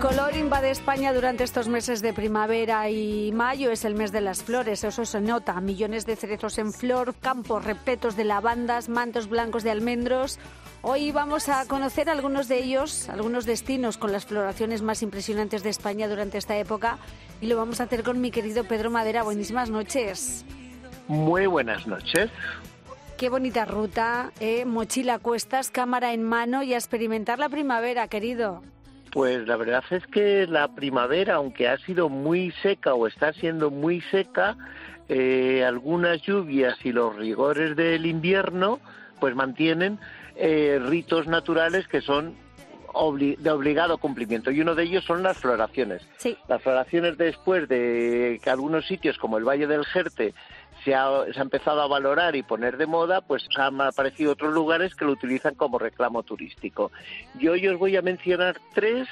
color invade España durante estos meses de primavera y mayo. Es el mes de las flores, eso se nota. Millones de cerezos en flor, campos repletos de lavandas, mantos blancos de almendros. Hoy vamos a conocer algunos de ellos, algunos destinos con las floraciones más impresionantes de España durante esta época. Y lo vamos a hacer con mi querido Pedro Madera. Buenísimas noches. Muy buenas noches. Qué bonita ruta, ¿eh? mochila a cuestas, cámara en mano y a experimentar la primavera, querido. Pues la verdad es que la primavera, aunque ha sido muy seca o está siendo muy seca, eh, algunas lluvias y los rigores del invierno, pues mantienen eh, ritos naturales que son obli- de obligado cumplimiento y uno de ellos son las floraciones. Sí. Las floraciones después de que algunos sitios como el Valle del Jerte se ha, se ha empezado a valorar y poner de moda, pues han aparecido otros lugares que lo utilizan como reclamo turístico. Yo hoy os voy a mencionar tres,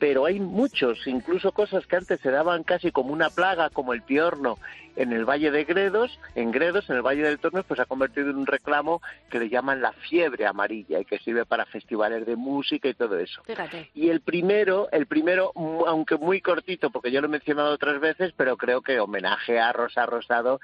pero hay muchos, incluso cosas que antes se daban casi como una plaga, como el piorno en el Valle de Gredos, en Gredos, en el Valle del Tormes, pues se ha convertido en un reclamo que le llaman la fiebre amarilla y que sirve para festivales de música y todo eso. Fíjate. Y el primero, el primero, aunque muy cortito, porque yo lo he mencionado otras veces, pero creo que homenaje a Rosa Rosado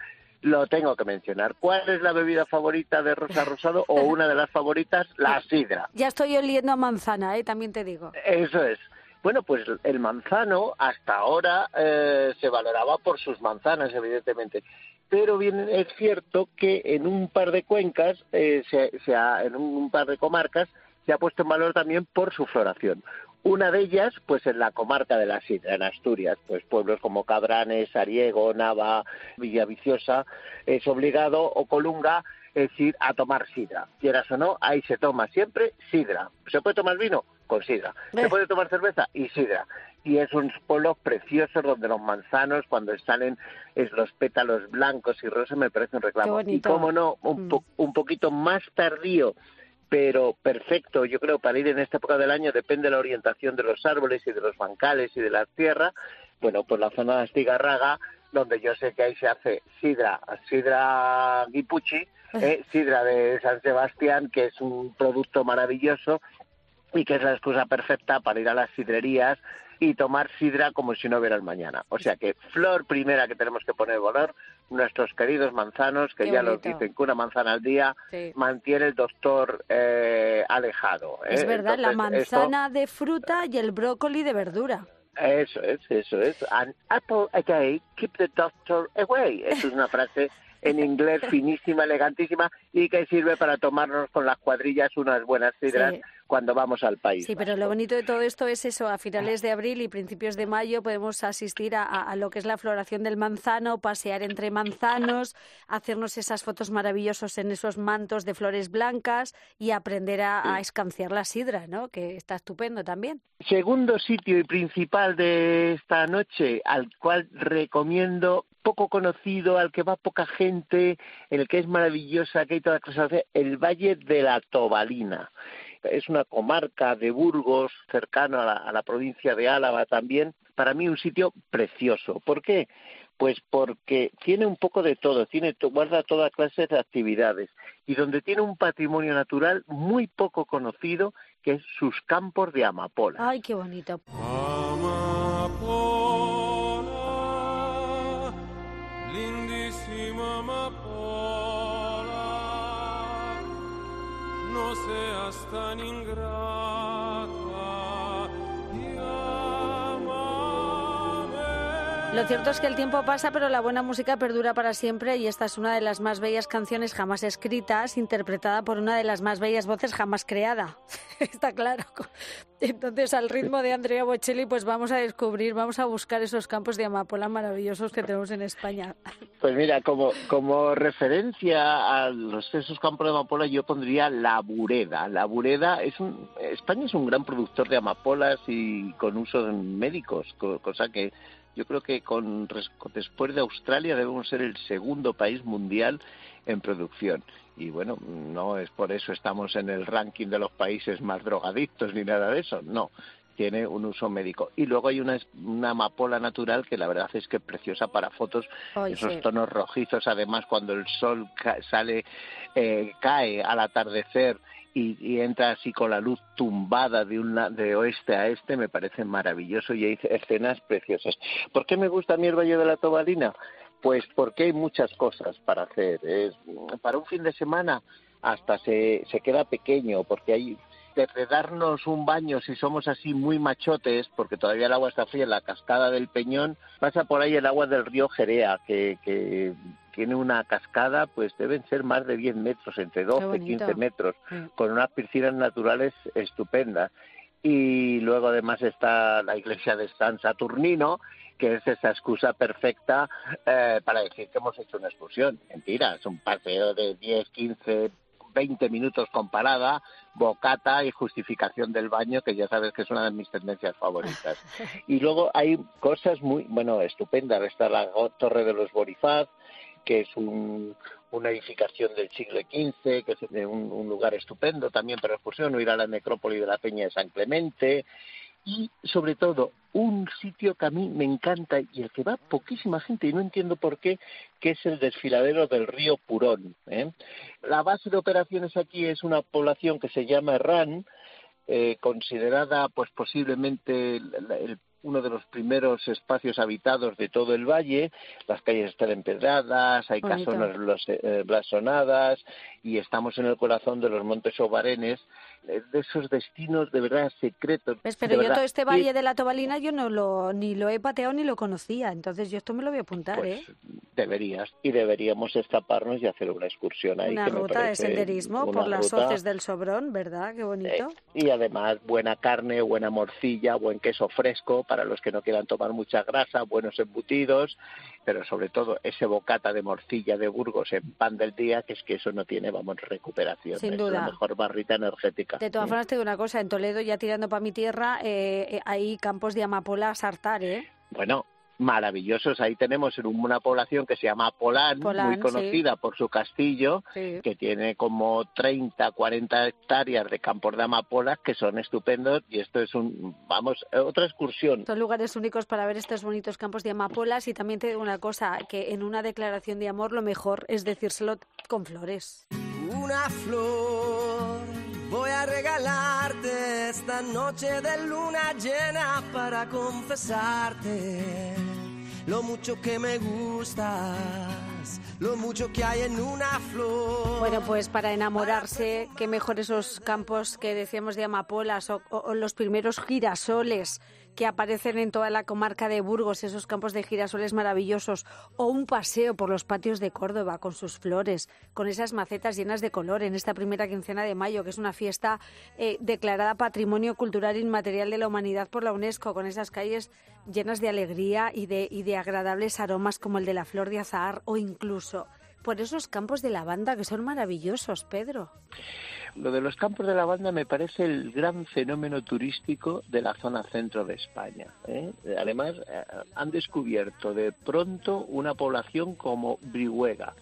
lo tengo que mencionar. ¿Cuál es la bebida favorita de Rosa Rosado o una de las favoritas? La sidra. Ya estoy oliendo a manzana, ¿eh? también te digo. Eso es. Bueno, pues el manzano hasta ahora eh, se valoraba por sus manzanas, evidentemente. Pero bien es cierto que en un par de cuencas, eh, se, se ha- en un par de comarcas, se ha puesto en valor también por su floración. Una de ellas, pues en la comarca de la Sidra, en Asturias, pues pueblos como Cabranes, Ariego, Nava, Villaviciosa, es obligado, o Colunga, es ir a tomar sidra. Quieras o no, ahí se toma siempre sidra. ¿Se puede tomar vino? Con sidra. Eh. ¿Se puede tomar cerveza? Y sidra. Y es unos pueblos preciosos donde los manzanos, cuando salen es los pétalos blancos y rosas, me parece un reclamo. Y cómo no, un, po- un poquito más tardío, pero perfecto, yo creo, para ir en esta época del año, depende de la orientación de los árboles y de los bancales y de la tierra. Bueno, pues la zona de Astigarraga, donde yo sé que ahí se hace sidra, sidra guipuchi, eh, sidra de San Sebastián, que es un producto maravilloso y que es la excusa perfecta para ir a las sidrerías y tomar sidra como si no hubiera el mañana. O sea que flor primera que tenemos que poner valor, nuestros queridos manzanos, que Qué ya los bonito. dicen que una manzana al día Sí. mantiene el doctor eh, alejado. ¿eh? Es verdad, la esto- manzana de fruta y el brócoli de verdura. eso es, eso es. An apple a day, keep the doctor away. Eso es una frase en inglés finísima, elegantísima y que sirve para tomarnos con las cuadrillas unas buenas sidras Sí. cuando vamos al país. Sí, pero lo bonito de todo esto es eso, a finales de abril y principios de mayo podemos asistir a, a- a lo que es la floración del manzano, pasear entre manzanos, hacernos esas fotos maravillosas en esos mantos de flores blancas y aprender a, a escanciar la sidra, ¿no? Que está estupendo también. Segundo sitio y principal de esta noche, al cual recomiendo, poco conocido, al que va poca gente, en el que es maravillosa, que hay toda clase de cosas, el Valle de la Tobalina. Es una comarca de Burgos, cercano a la, a la provincia de Álava también. Para mí un sitio precioso. ¿Por qué? Pues porque tiene un poco de todo, tiene to- guarda toda clase de actividades y donde tiene un patrimonio natural muy poco conocido que es sus campos de amapola. Ay, qué bonito. Amapola, no seas tan ingrata Lo cierto es que el tiempo pasa, pero la buena música perdura para siempre y esta es una de las más bellas canciones jamás escritas, interpretada por una de las más bellas voces jamás creada. Está claro. Entonces, al ritmo de Andrea Bocelli, pues vamos a descubrir, vamos a buscar esos campos de amapola maravillosos que tenemos en España. Pues mira, como, como referencia a los, esos campos de amapola, yo pondría la bureda. La bureda es un, España es un gran productor de amapolas y con uso en médicos, co- cosa que yo creo que con, después de Australia debemos ser el segundo país mundial en producción. Y bueno, no es por eso estamos en el ranking de los países más drogadictos ni nada de eso, no. tiene un uso médico. Y luego hay una, una amapola natural que la verdad es que es preciosa para fotos, esos sí. tonos rojizos, además cuando el sol ca- sale, eh, cae al atardecer y, y entra así con la luz tumbada de, un, la- de oeste a este, me parece maravilloso y hay escenas preciosas. ¿Por qué me gusta a mí el Valle de la Tobalina? Pues porque hay muchas cosas para hacer. Es, para un fin de semana hasta se, se queda pequeño, porque hay desde darnos un baño si somos así muy machotes, porque todavía el agua está fría en la cascada del Peñón, pasa por ahí el agua del río Jerea, que, que tiene una cascada, pues deben ser más de 10 metros, entre 12 y bonito. 15 metros, con unas piscinas naturales estupendas. Y luego además está la iglesia de San Saturnino, que es esa excusa perfecta eh, para decir que hemos hecho una excursión. Mentira, es un paseo de 10, 15, 20 minutos con parada, bocata y justificación del baño, que ya sabes que es una de mis tendencias favoritas. Y luego hay cosas muy, bueno, estupendas. Está la Torre de los Borifaz, que es un- una edificación del siglo XV, que es un lugar estupendo también para excursión, o ir a la necrópoli de la Peña de San Clemente, y sobre todo un sitio que a mí me encanta y al que va poquísima gente y no entiendo por qué, que es el desfiladero del río Purón. ¿eh? La base de operaciones aquí es una población que se llama Herrán, eh, considerada pues posiblemente el- el- uno de los primeros espacios habitados de todo el valle. Las calles están empedradas, hay Bonito. casonas eh, blasonadas y estamos en el corazón de los Montes Obarenes, de esos destinos de verdad secretos. De Pero yo verdad. todo este valle de la Tobalina yo no lo ni lo he pateado ni lo conocía, entonces yo esto me lo voy a apuntar, pues ¿eh? deberías y deberíamos escaparnos y hacer una excursión ahí. Una que me ruta de parece senderismo por las ruta, hoces del Sobrón, ¿verdad? Qué bonito. eh, y además buena carne, buena morcilla, buen queso fresco para los que no quieran tomar mucha grasa, buenos embutidos, pero sobre todo ese bocata de morcilla de Burgos en pan del día, que es que eso no tiene, vamos, recuperación. Sin es duda. la mejor barrita energética. De todas formas, te digo una cosa, en Toledo, ya tirando para mi tierra, eh, eh, hay campos de amapola a sartar, ¿eh? Bueno, maravillosos. Ahí tenemos en una población que se llama Polán, Polán, muy sí. conocida por su castillo, Sí. que tiene como 30, 40 hectáreas de campos de amapolas que son estupendos y esto es un, vamos, otra excursión. Son lugares únicos para ver estos bonitos campos de amapolas y también te digo una cosa, que en una declaración de amor lo mejor es decírselo con flores. Una flor voy a regalarte esta noche de luna llena para confesarte lo mucho que me gustas, lo mucho que hay en una flor. Bueno, pues para enamorarse, qué mejor esos campos que decíamos de amapolas o, o- o los primeros girasoles que aparecen en toda la comarca de Burgos, esos campos de girasoles maravillosos, o un paseo por los patios de Córdoba con sus flores, con esas macetas llenas de color en esta primera quincena de mayo, que es una fiesta eh, declarada Patrimonio Cultural Inmaterial de la Humanidad por la UNESCO, con esas calles llenas de alegría y de, y de agradables aromas como el de la flor de azahar o incluso por esos campos de lavanda que son maravillosos, Pedro. Lo de los campos de lavanda me parece el gran fenómeno turístico de la zona centro de España. ¿eh? Además, eh, han descubierto de pronto una población como Brihuega.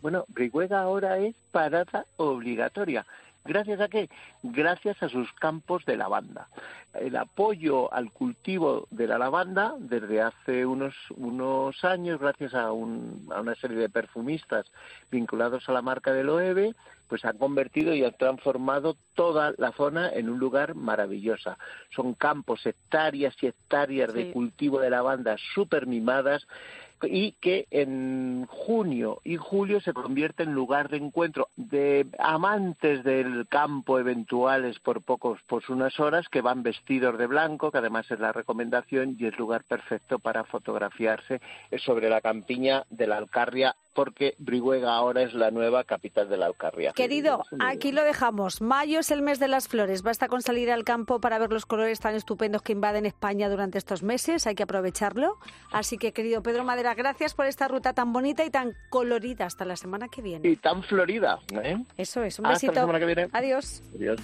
Bueno, Brihuega ahora es parada obligatoria. ¿Gracias a qué? Gracias a sus campos de lavanda. El apoyo al cultivo de la lavanda desde hace unos, unos años, gracias a, un- a una serie de perfumistas vinculados a la marca de Loewe, pues han convertido y han transformado toda la zona en un lugar maravillosa. Son campos, hectáreas y hectáreas Sí. de cultivo de lavanda súper mimadas y que en junio y julio se convierte en lugar de encuentro de amantes del campo eventuales por pocos, por unas horas que van vestidos de blanco, que además es la recomendación y es lugar perfecto para fotografiarse sobre la campiña de la Alcarria porque Brihuega ahora es la nueva capital de la Alcarria. Querido, aquí lo dejamos. Mayo es el mes de las flores. Basta con salir al campo para ver los colores tan estupendos que invaden España durante estos meses. Hay que aprovecharlo. Así que, querido Pedro Madera, gracias por esta ruta tan bonita y tan colorida. Hasta la semana que viene. Y tan florida. ¿eh? Eso es, un Hasta la besito. semana que viene. Adiós. Adiós.